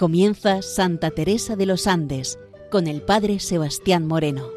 Comienza Santa Teresa de los Andes con el Padre Sebastián Moreno.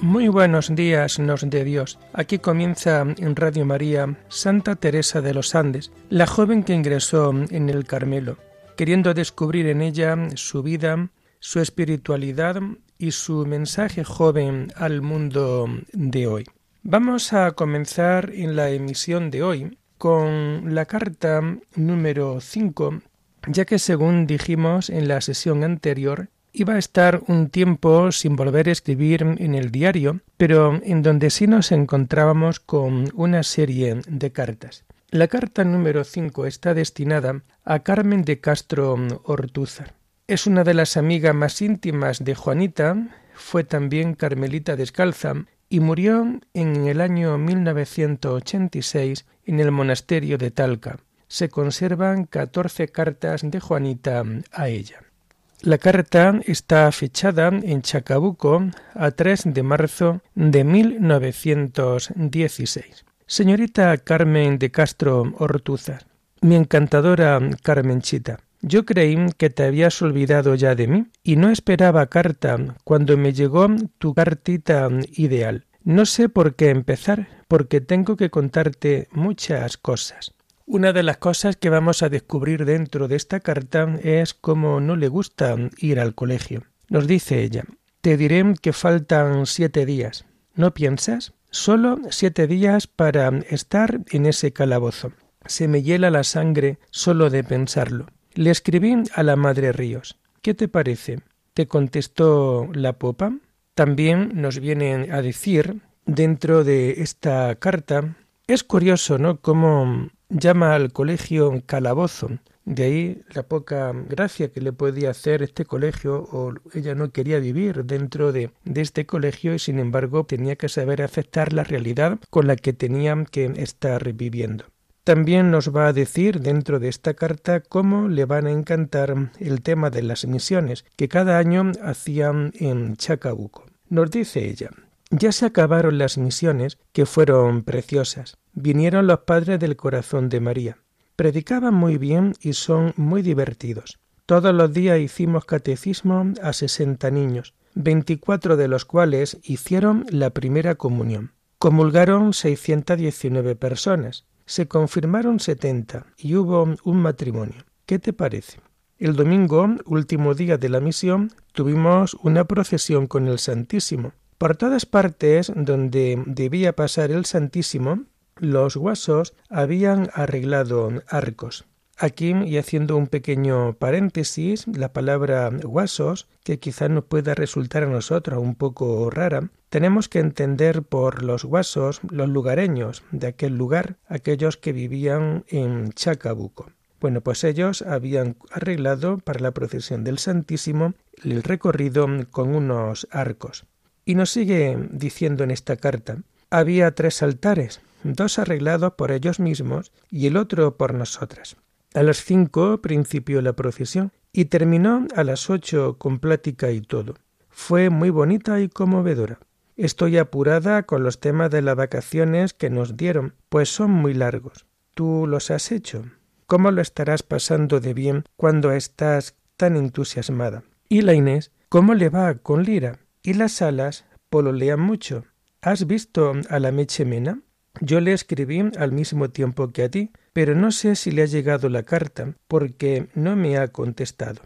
Muy buenos días, nos de Dios. Aquí comienza en Radio María Santa Teresa de los Andes, la joven que ingresó en el Carmelo, queriendo descubrir en ella su vida, su espiritualidad y su mensaje joven al mundo de hoy. Vamos a comenzar en la emisión de hoy con la carta número 5, ya que según dijimos en la sesión anterior, iba a estar un tiempo sin volver a escribir en el diario, pero en donde sí nos encontrábamos con una serie de cartas. La carta número 5 está destinada a Carmen de Castro Ortúzar. Es una de las amigas más íntimas de Juanita, fue también carmelita descalza y murió en el año 1986 en el monasterio de Talca. Se conservan 14 cartas de Juanita a ella. La carta está fechada en Chacabuco a 3 de marzo de 1916. Señorita Carmen de Castro Ortuzar, mi encantadora Carmenchita, yo creí que te habías olvidado ya de mí y no esperaba carta cuando me llegó tu cartita ideal. No sé por qué empezar, porque tengo que contarte muchas cosas. Una de las cosas que vamos a descubrir dentro de esta carta es cómo no le gusta ir al colegio. Nos dice ella, te diré que faltan siete días. ¿No piensas? Solo siete días para estar en ese calabozo. Se me hiela la sangre solo de pensarlo. Le escribí a la madre Ríos. ¿Qué te parece? ¿Te contestó la popa? También nos viene a decir dentro de esta carta. Es curioso, ¿no? Cómo llama al colegio calabozo. De ahí la poca gracia que le podía hacer este colegio, o ella no quería vivir dentro de, de, este colegio y sin embargo tenía que saber aceptar la realidad con la que tenía que estar viviendo. También nos va a decir dentro de esta carta cómo le van a encantar el tema de las misiones que cada año hacían en Chacabuco. Nos dice ella, ya se acabaron las misiones que fueron preciosas. Vinieron los padres del corazón de María. Predicaban muy bien y son muy divertidos. Todos los días hicimos catecismo a sesenta niños, veinticuatro de los cuales hicieron la primera comunión. Comulgaron seiscientas diecinueve personas se confirmaron setenta y hubo un matrimonio. ¿Qué te parece? El domingo, último día de la misión, tuvimos una procesión con el Santísimo. Por todas partes donde debía pasar el Santísimo, los guasos habían arreglado arcos. Aquí, y haciendo un pequeño paréntesis, la palabra guasos, que quizá nos pueda resultar a nosotros un poco rara, tenemos que entender por los guasos los lugareños de aquel lugar, aquellos que vivían en Chacabuco. Bueno, pues ellos habían arreglado para la procesión del Santísimo el recorrido con unos arcos. Y nos sigue diciendo en esta carta, había tres altares, dos arreglados por ellos mismos y el otro por nosotras. A las cinco principió la procesión y terminó a las ocho con plática y todo. Fue muy bonita y conmovedora. Estoy apurada con los temas de las vacaciones que nos dieron, pues son muy largos. ¿Tú los has hecho? ¿Cómo lo estarás pasando de bien cuando estás tan entusiasmada? ¿Y la Inés? ¿Cómo le va con Lira? ¿Y las alas pololean mucho? ¿Has visto a la Mechemena? Yo le escribí al mismo tiempo que a ti, pero no sé si le ha llegado la carta porque no me ha contestado.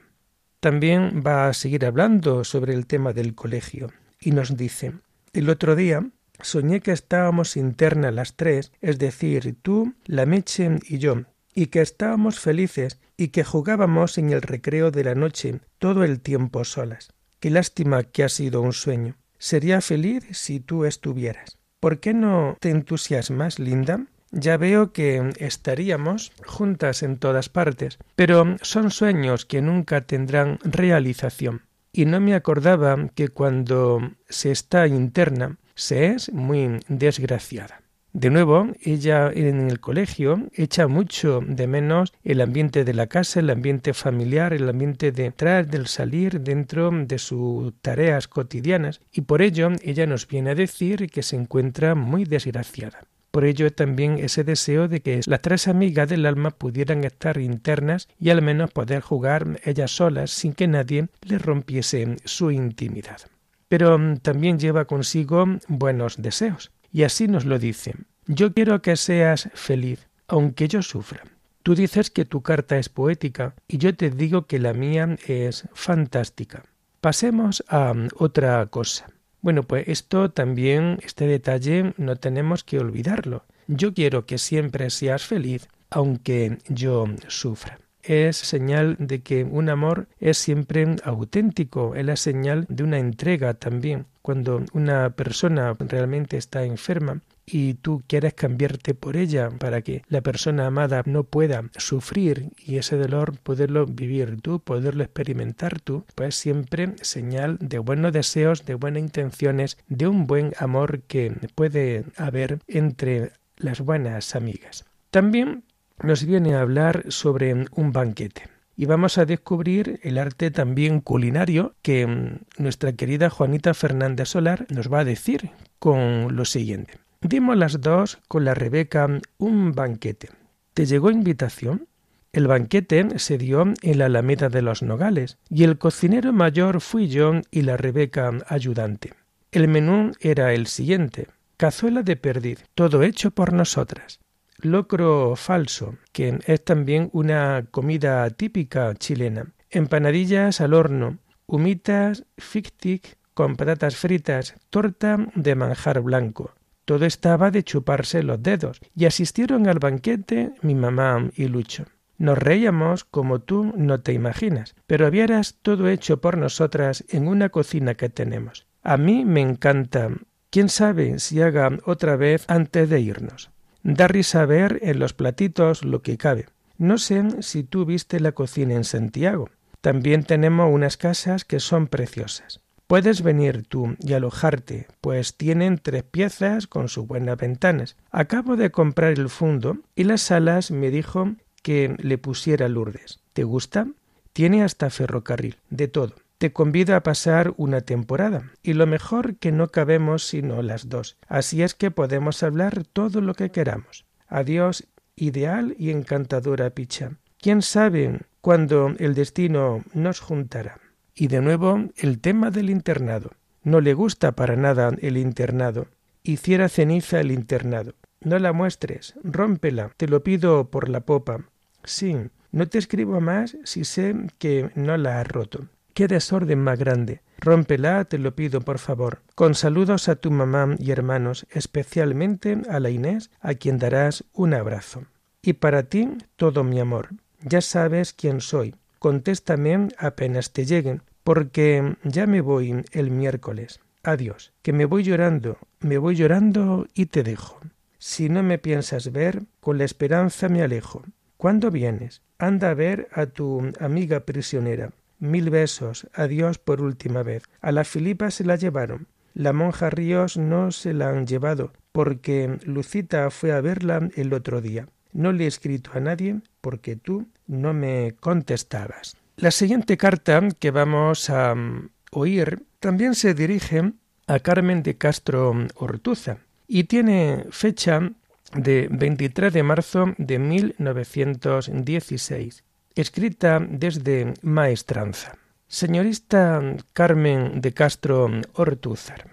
También va a seguir hablando sobre el tema del colegio y nos dice El otro día soñé que estábamos internas las tres, es decir, tú, la Meche y yo, y que estábamos felices y que jugábamos en el recreo de la noche todo el tiempo solas. Qué lástima que ha sido un sueño. Sería feliz si tú estuvieras. ¿Por qué no te entusiasmas, Linda? Ya veo que estaríamos juntas en todas partes, pero son sueños que nunca tendrán realización. Y no me acordaba que cuando se está interna se es muy desgraciada. De nuevo, ella en el colegio echa mucho de menos el ambiente de la casa, el ambiente familiar, el ambiente de entrar, del salir dentro de sus tareas cotidianas y por ello ella nos viene a decir que se encuentra muy desgraciada. Por ello también ese deseo de que las tres amigas del alma pudieran estar internas y al menos poder jugar ellas solas sin que nadie le rompiese su intimidad. Pero mm, también lleva consigo buenos deseos. Y así nos lo dice. Yo quiero que seas feliz, aunque yo sufra. Tú dices que tu carta es poética y yo te digo que la mía es fantástica. Pasemos a mm, otra cosa. Bueno, pues esto también, este detalle, no tenemos que olvidarlo. Yo quiero que siempre seas feliz, aunque yo sufra es señal de que un amor es siempre auténtico, es la señal de una entrega también. Cuando una persona realmente está enferma y tú quieres cambiarte por ella para que la persona amada no pueda sufrir y ese dolor poderlo vivir tú, poderlo experimentar tú, pues siempre señal de buenos deseos, de buenas intenciones, de un buen amor que puede haber entre las buenas amigas. También nos viene a hablar sobre un banquete. Y vamos a descubrir el arte también culinario que mm, nuestra querida Juanita Fernández Solar nos va a decir con lo siguiente. Dimos las dos con la Rebeca un banquete. ¿Te llegó invitación? El banquete se dio en la Alameda de los Nogales, y el cocinero mayor fui yo y la Rebeca ayudante. El menú era el siguiente cazuela de perdiz, todo hecho por nosotras, locro falso, que es también una comida típica chilena, empanadillas al horno, humitas, fictic con patatas fritas, torta de manjar blanco. Todo estaba de chuparse los dedos, y asistieron al banquete mi mamá y Lucho. Nos reíamos como tú no te imaginas, pero vieras todo hecho por nosotras en una cocina que tenemos. A mí me encanta. ¿Quién sabe si haga otra vez antes de irnos? Da risa ver en los platitos lo que cabe. No sé si tú viste la cocina en Santiago. También tenemos unas casas que son preciosas. Puedes venir tú y alojarte, pues tienen tres piezas con sus buenas ventanas. Acabo de comprar el fondo y las salas me dijo que le pusiera Lourdes. ¿Te gusta? Tiene hasta ferrocarril, de todo te convido a pasar una temporada, y lo mejor que no cabemos sino las dos, así es que podemos hablar todo lo que queramos. Adiós, ideal y encantadora Picha. ¿Quién sabe cuándo el destino nos juntará? Y de nuevo el tema del internado. No le gusta para nada el internado. Hiciera ceniza el internado. No la muestres, rómpela, te lo pido por la popa. Sí, no te escribo más si sé que no la has roto. ¡Qué desorden más grande! Rómpela, te lo pido, por favor. Con saludos a tu mamá y hermanos, especialmente a la Inés, a quien darás un abrazo. Y para ti, todo mi amor. Ya sabes quién soy. Contéstame apenas te lleguen, porque ya me voy el miércoles. Adiós, que me voy llorando, me voy llorando y te dejo. Si no me piensas ver, con la esperanza me alejo. ¿Cuándo vienes? Anda a ver a tu amiga prisionera. Mil besos. Adiós por última vez. A la Filipa se la llevaron. La monja Ríos no se la han llevado, porque Lucita fue a verla el otro día. No le he escrito a nadie porque tú no me contestabas. La siguiente carta que vamos a mm, oír también se dirige a Carmen de Castro Ortuza y tiene fecha de 23 de marzo de 1916 escrita desde Maestranza. Señorista Carmen de Castro Ortúzar,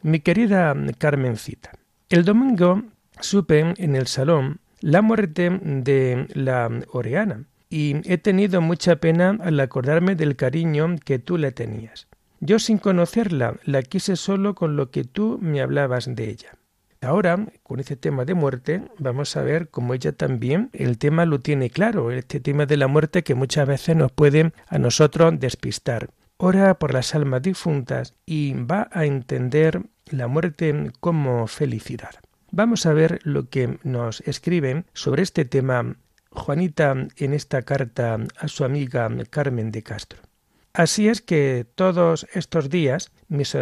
mi querida Carmencita, el domingo supe en el salón la muerte de la Oreana y he tenido mucha pena al acordarme del cariño que tú le tenías. Yo sin conocerla la quise solo con lo que tú me hablabas de ella. Ahora, con este tema de muerte, vamos a ver cómo ella también el tema lo tiene claro, este tema de la muerte que muchas veces nos puede a nosotros despistar. Ora por las almas difuntas y va a entender la muerte como felicidad. Vamos a ver lo que nos escriben sobre este tema Juanita en esta carta a su amiga Carmen de Castro. Así es que todos estos días mis,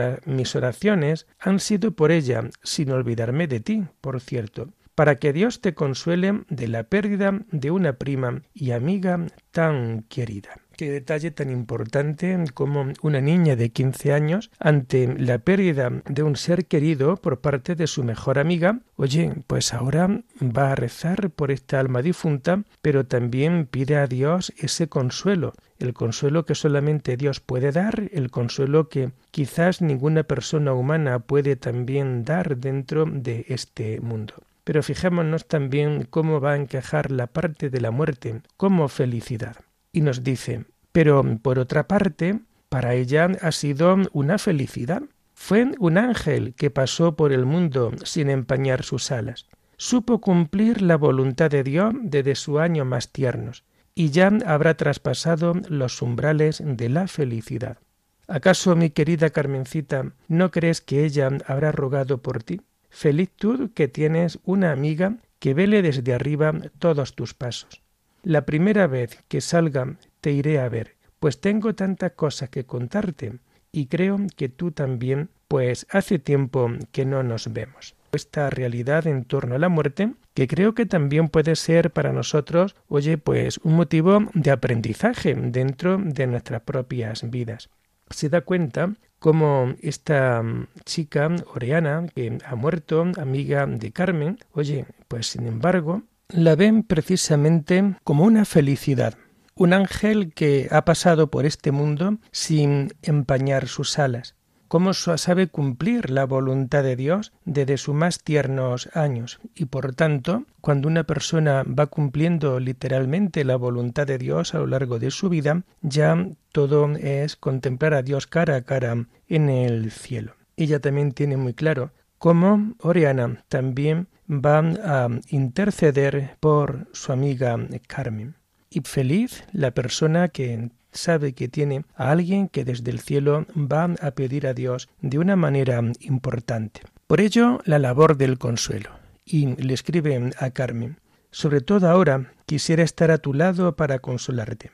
oraciones han sido por ella, sin olvidarme de ti, por cierto, para que Dios te consuele de la pérdida de una prima y amiga tan querida. Qué detalle tan importante como una niña de 15 años ante la pérdida de un ser querido por parte de su mejor amiga, oye, pues ahora va a rezar por esta alma difunta, pero también pide a Dios ese consuelo, el consuelo que solamente Dios puede dar, el consuelo que quizás ninguna persona humana puede también dar dentro de este mundo. Pero fijémonos también cómo va a encajar la parte de la muerte como felicidad y nos dice, pero por otra parte, para ella ha sido una felicidad. Fue un ángel que pasó por el mundo sin empañar sus alas. Supo cumplir la voluntad de Dios desde su año más tiernos, y ya habrá traspasado los umbrales de la felicidad. ¿Acaso, mi querida Carmencita, no crees que ella habrá rogado por ti? Feliz tú que tienes una amiga que vele desde arriba todos tus pasos. La primera vez que salga te iré a ver, pues tengo tantas cosas que contarte y creo que tú también, pues hace tiempo que no nos vemos. Esta realidad en torno a la muerte, que creo que también puede ser para nosotros, oye, pues un motivo de aprendizaje dentro de nuestras propias vidas. Se da cuenta como esta chica Oreana, que ha muerto, amiga de Carmen, oye, pues sin embargo, la ven precisamente como una felicidad, un ángel que ha pasado por este mundo sin empañar sus alas, cómo sabe cumplir la voluntad de Dios desde sus más tiernos años. Y por tanto, cuando una persona va cumpliendo literalmente la voluntad de Dios a lo largo de su vida, ya todo es contemplar a Dios cara a cara en el cielo. Ella también tiene muy claro cómo Oriana también va a interceder por su amiga Carmen. Y feliz la persona que sabe que tiene a alguien que desde el cielo va a pedir a Dios de una manera importante. Por ello, la labor del consuelo. Y le escribe a Carmen, sobre todo ahora quisiera estar a tu lado para consolarte.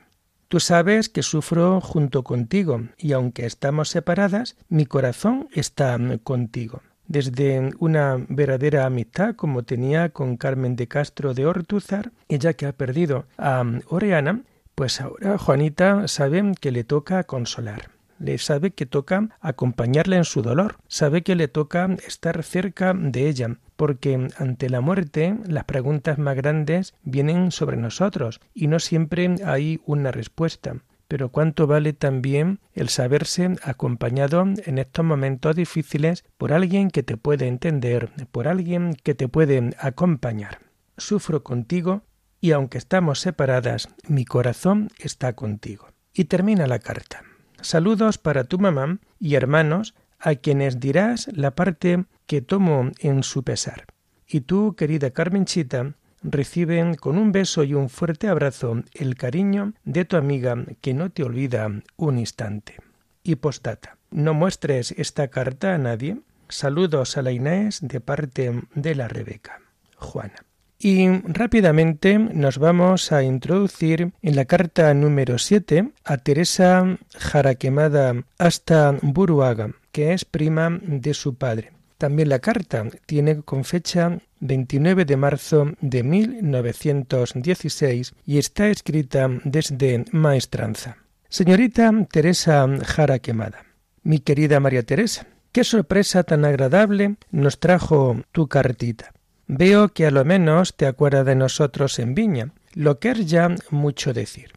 Tú sabes que sufro junto contigo, y aunque estamos separadas, mi corazón está contigo desde una verdadera amistad como tenía con Carmen de Castro de Ortúzar, ella que ha perdido a Oreana, pues ahora Juanita sabe que le toca consolar. Le sabe que toca acompañarla en su dolor, sabe que le toca estar cerca de ella, porque ante la muerte las preguntas más grandes vienen sobre nosotros y no siempre hay una respuesta pero cuánto vale también el saberse acompañado en estos momentos difíciles por alguien que te puede entender, por alguien que te puede acompañar. Sufro contigo y aunque estamos separadas, mi corazón está contigo. Y termina la carta. Saludos para tu mamá y hermanos a quienes dirás la parte que tomo en su pesar. Y tú, querida Carmenchita, reciben con un beso y un fuerte abrazo el cariño de tu amiga que no te olvida un instante. Y postata. No muestres esta carta a nadie. Saludos a la Inés de parte de la Rebeca. Juana. Y rápidamente nos vamos a introducir en la carta número 7 a Teresa Jaraquemada hasta Buruaga, que es prima de su padre. También la carta tiene con fecha 29 de marzo de 1916 y está escrita desde Maestranza. Señorita Teresa Jara Quemada, mi querida María Teresa, qué sorpresa tan agradable nos trajo tu cartita. Veo que a lo menos te acuerdas de nosotros en Viña, lo que es ya mucho decir.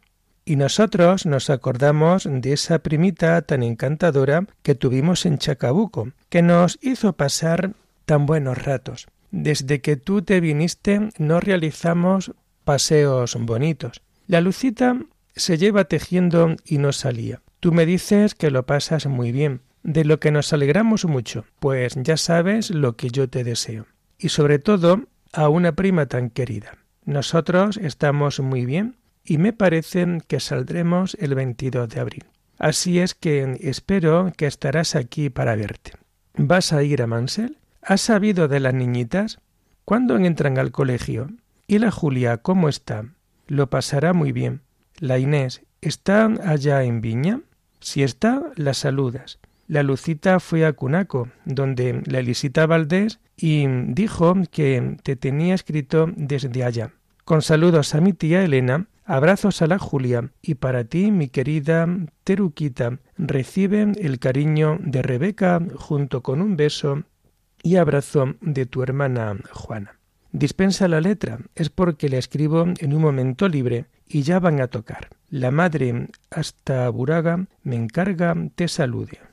Y nosotros nos acordamos de esa primita tan encantadora que tuvimos en Chacabuco, que nos hizo pasar tan buenos ratos. Desde que tú te viniste no realizamos paseos bonitos. La Lucita se lleva tejiendo y no salía. Tú me dices que lo pasas muy bien, de lo que nos alegramos mucho, pues ya sabes lo que yo te deseo. Y sobre todo a una prima tan querida. Nosotros estamos muy bien y me parece que saldremos el 22 de abril. Así es que espero que estarás aquí para verte. ¿Vas a ir a Mansell? ¿Has sabido de las niñitas? ¿Cuándo entran al colegio? ¿Y la Julia cómo está? Lo pasará muy bien. ¿La Inés está allá en Viña? Si está, la saludas. La Lucita fue a Cunaco, donde la Elisita Valdés, y dijo que te tenía escrito desde allá. Con saludos a mi tía Elena, abrazos a la Julia, y para ti, mi querida Teruquita, recibe el cariño de Rebeca junto con un beso y abrazo de tu hermana Juana. Dispensa la letra, es porque la escribo en un momento libre y ya van a tocar. La madre hasta Buraga me encarga te salude.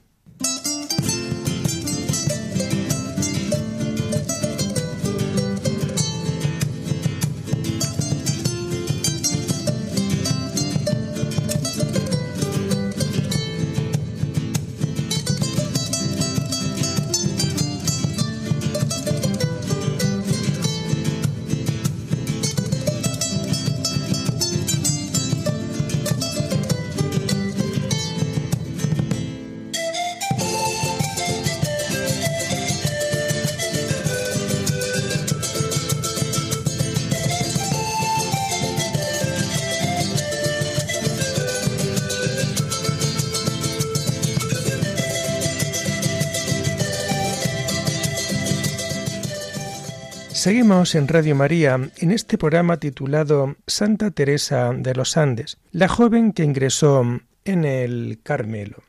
Seguimos en Radio María en este programa titulado Santa Teresa de los Andes, la joven que ingresó en el Carmelo.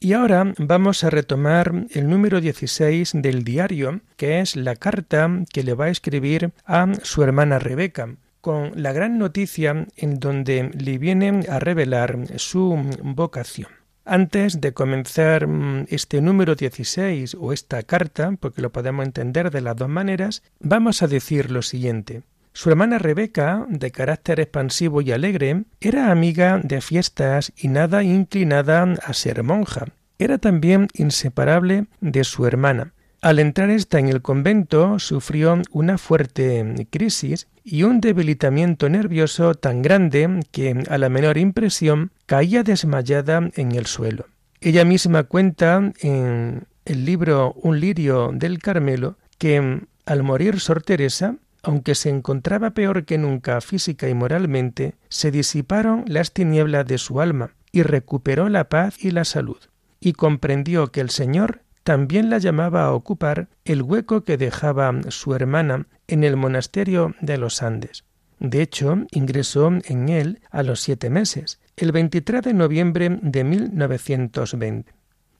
Y ahora vamos a retomar el número 16 del diario, que es la carta que le va a escribir a su hermana Rebeca, con la gran noticia en donde le viene a revelar su vocación. Antes de comenzar mm, este número 16 o esta carta, porque lo podemos entender de las dos maneras, vamos a decir lo siguiente. Su hermana Rebeca, de carácter expansivo y alegre, era amiga de fiestas y nada inclinada a ser monja. Era también inseparable de su hermana. Al entrar ésta en el convento sufrió una fuerte crisis y un debilitamiento nervioso tan grande que a la menor impresión caía desmayada en el suelo. Ella misma cuenta en el libro Un lirio del Carmelo que al morir Sor Teresa, aunque se encontraba peor que nunca física y moralmente, se disiparon las tinieblas de su alma y recuperó la paz y la salud, y comprendió que el Señor también la llamaba a ocupar el hueco que dejaba su hermana en el monasterio de los Andes. De hecho, ingresó en él a los siete meses, el 23 de noviembre de 1920.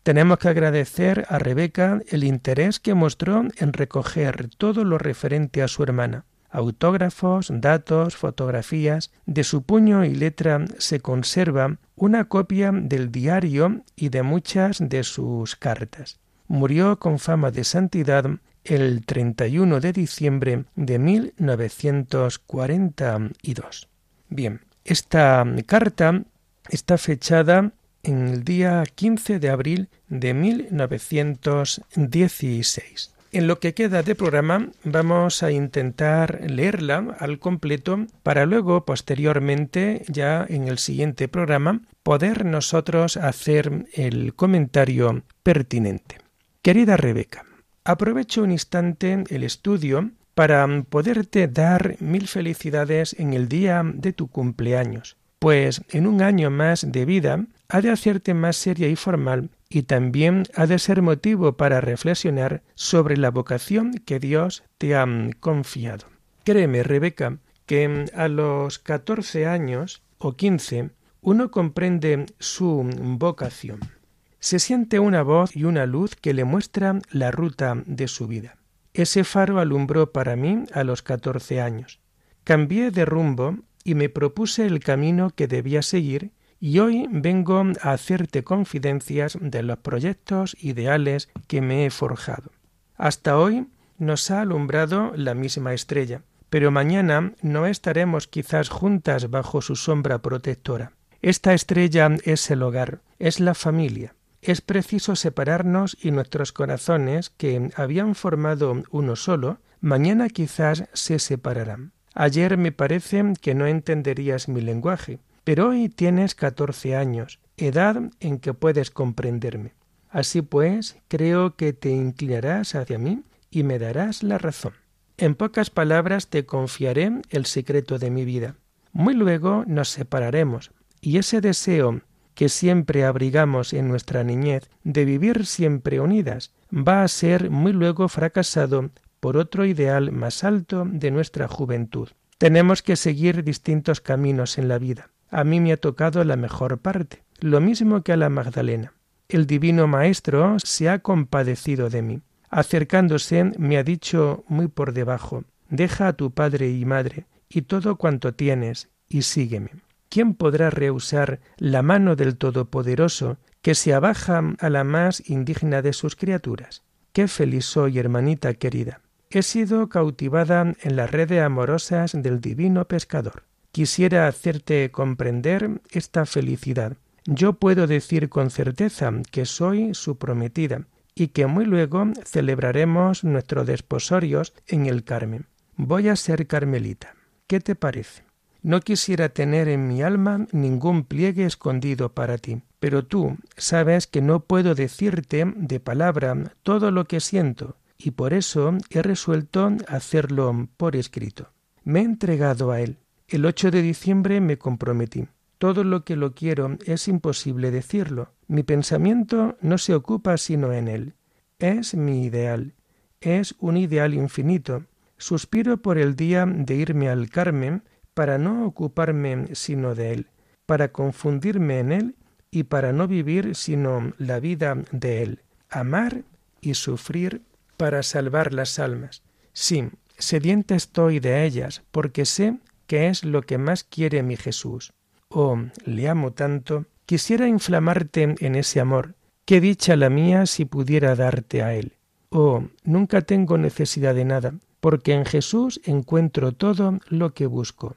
Tenemos que agradecer a Rebeca el interés que mostró en recoger todo lo referente a su hermana. Autógrafos, datos, fotografías, de su puño y letra se conserva una copia del diario y de muchas de sus cartas murió con fama de santidad el 31 de diciembre de 1942. Bien, esta carta está fechada en el día 15 de abril de 1916. En lo que queda de programa vamos a intentar leerla al completo para luego, posteriormente, ya en el siguiente programa, poder nosotros hacer el comentario pertinente. Querida Rebeca, aprovecho un instante el estudio para poderte dar mil felicidades en el día de tu cumpleaños, pues en un año más de vida ha de hacerte más seria y formal y también ha de ser motivo para reflexionar sobre la vocación que Dios te ha confiado. Créeme, Rebeca, que a los catorce años o quince uno comprende su vocación se siente una voz y una luz que le muestra la ruta de su vida. Ese faro alumbró para mí a los catorce años. Cambié de rumbo y me propuse el camino que debía seguir y hoy vengo a hacerte confidencias de los proyectos ideales que me he forjado. Hasta hoy nos ha alumbrado la misma estrella, pero mañana no estaremos quizás juntas bajo su sombra protectora. Esta estrella es el hogar, es la familia es preciso separarnos y nuestros corazones, que habían formado uno solo, mañana quizás se separarán. Ayer me parece que no entenderías mi lenguaje, pero hoy tienes catorce años, edad en que puedes comprenderme. Así pues, creo que te inclinarás hacia mí y me darás la razón. En pocas palabras te confiaré el secreto de mi vida. Muy luego nos separaremos, y ese deseo que siempre abrigamos en nuestra niñez, de vivir siempre unidas, va a ser muy luego fracasado por otro ideal más alto de nuestra juventud. Tenemos que seguir distintos caminos en la vida. A mí me ha tocado la mejor parte, lo mismo que a la Magdalena. El divino Maestro se ha compadecido de mí. Acercándose me ha dicho muy por debajo, deja a tu padre y madre y todo cuanto tienes y sígueme. ¿Quién podrá rehusar la mano del Todopoderoso que se abaja a la más indigna de sus criaturas? Qué feliz soy, hermanita querida. He sido cautivada en las redes amorosas del divino pescador. Quisiera hacerte comprender esta felicidad. Yo puedo decir con certeza que soy su prometida y que muy luego celebraremos nuestros desposorios en el Carmen. Voy a ser carmelita. ¿Qué te parece? No quisiera tener en mi alma ningún pliegue escondido para ti, pero tú sabes que no puedo decirte de palabra todo lo que siento, y por eso he resuelto hacerlo por escrito. Me he entregado a él. El 8 de diciembre me comprometí. Todo lo que lo quiero es imposible decirlo. Mi pensamiento no se ocupa sino en él. Es mi ideal. Es un ideal infinito. Suspiro por el día de irme al Carmen para no ocuparme sino de él, para confundirme en él y para no vivir sino la vida de él, amar y sufrir para salvar las almas. Sí, sedienta estoy de ellas, porque sé que es lo que más quiere mi Jesús. Oh, le amo tanto, quisiera inflamarte en ese amor. Qué dicha la mía si pudiera darte a él. Oh, nunca tengo necesidad de nada, porque en Jesús encuentro todo lo que busco.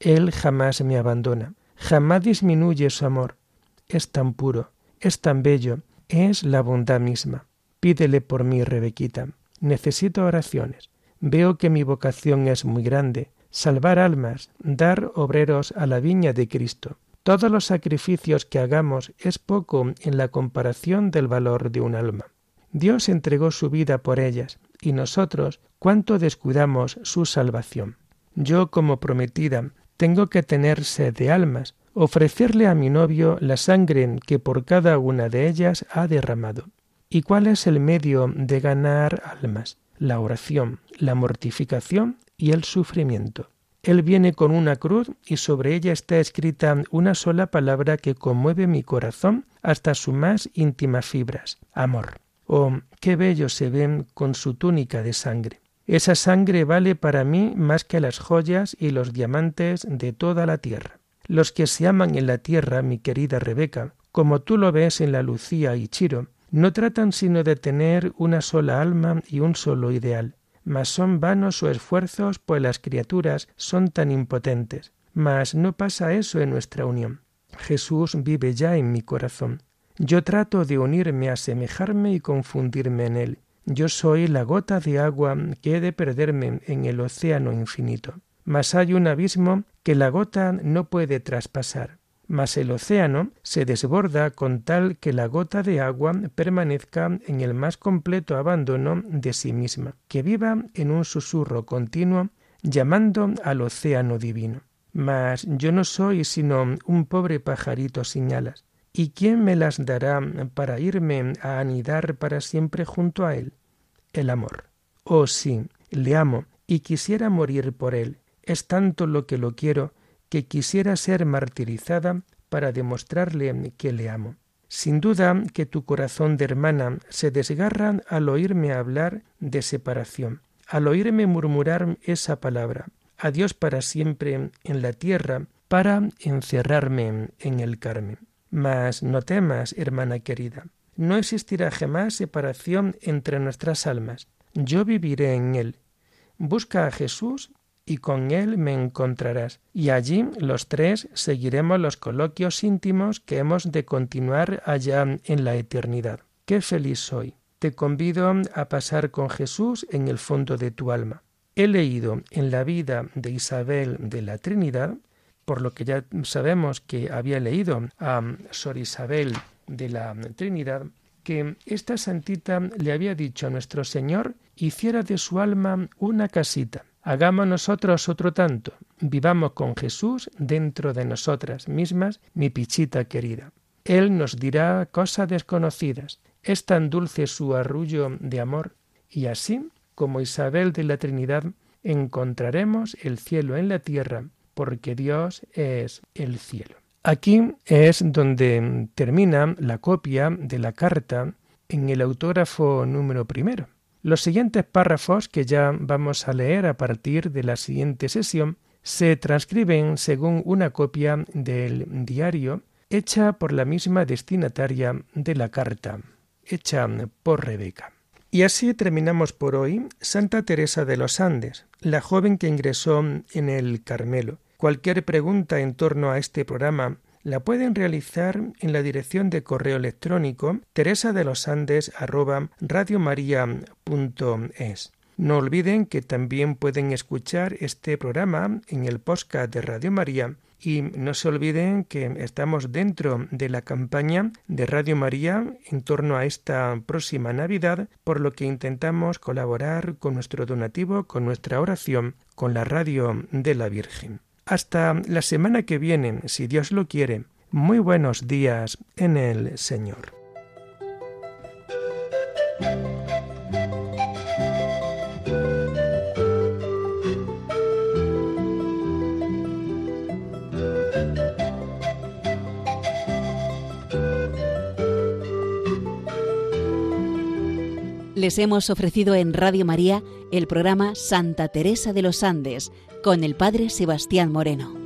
Él jamás me abandona, jamás disminuye su amor. Es tan puro, es tan bello, es la bondad misma. Pídele por mí, Rebequita. Necesito oraciones. Veo que mi vocación es muy grande, salvar almas, dar obreros a la viña de Cristo. Todos los sacrificios que hagamos es poco en la comparación del valor de un alma. Dios entregó su vida por ellas, y nosotros cuánto descuidamos su salvación. Yo, como prometida, tengo que tener sed de almas, ofrecerle a mi novio la sangre que por cada una de ellas ha derramado. ¿Y cuál es el medio de ganar almas? La oración, la mortificación y el sufrimiento. Él viene con una cruz y sobre ella está escrita una sola palabra que conmueve mi corazón hasta sus más íntimas fibras, amor. Oh, qué bello se ven con su túnica de sangre. Esa sangre vale para mí más que las joyas y los diamantes de toda la tierra. Los que se aman en la tierra, mi querida Rebeca, como tú lo ves en la Lucía y Chiro, no tratan sino de tener una sola alma y un solo ideal, mas son vanos sus esfuerzos, pues las criaturas son tan impotentes. Mas no pasa eso en nuestra unión. Jesús vive ya en mi corazón. Yo trato de unirme, asemejarme y confundirme en él. Yo soy la gota de agua que he de perderme en el océano infinito. Mas hay un abismo que la gota no puede traspasar mas el océano se desborda con tal que la gota de agua permanezca en el más completo abandono de sí misma, que viva en un susurro continuo llamando al océano divino. Mas yo no soy sino un pobre pajarito sin alas. ¿Y quién me las dará para irme a anidar para siempre junto a él? El amor. Oh sí, le amo y quisiera morir por él. Es tanto lo que lo quiero que quisiera ser martirizada para demostrarle que le amo. Sin duda que tu corazón de hermana se desgarra al oírme hablar de separación, al oírme murmurar esa palabra, adiós para siempre en la tierra, para encerrarme en el Carmen. Mas no temas, hermana querida, no existirá jamás separación entre nuestras almas. Yo viviré en él. Busca a Jesús y con él me encontrarás. Y allí los tres seguiremos los coloquios íntimos que hemos de continuar allá en la eternidad. Qué feliz soy. Te convido a pasar con Jesús en el fondo de tu alma. He leído en la vida de Isabel de la Trinidad, por lo que ya sabemos que había leído a Sor Isabel de la Trinidad, que esta santita le había dicho a nuestro Señor hiciera de su alma una casita Hagamos nosotros otro tanto, vivamos con Jesús dentro de nosotras mismas, mi pichita querida. Él nos dirá cosas desconocidas. Es tan dulce su arrullo de amor, y así, como Isabel de la Trinidad, encontraremos el cielo en la tierra, porque Dios es el cielo. Aquí es donde termina la copia de la carta en el autógrafo número primero. Los siguientes párrafos que ya vamos a leer a partir de la siguiente sesión se transcriben según una copia del diario hecha por la misma destinataria de la carta, hecha por Rebeca. Y así terminamos por hoy Santa Teresa de los Andes, la joven que ingresó en el Carmelo. Cualquier pregunta en torno a este programa la pueden realizar en la dirección de correo electrónico teresa de los Andes No olviden que también pueden escuchar este programa en el podcast de Radio María y no se olviden que estamos dentro de la campaña de Radio María en torno a esta próxima Navidad, por lo que intentamos colaborar con nuestro donativo, con nuestra oración, con la Radio de la Virgen. Hasta la semana que viene, si Dios lo quiere. Muy buenos días en el Señor. Les hemos ofrecido en Radio María el programa Santa Teresa de los Andes con el Padre Sebastián Moreno.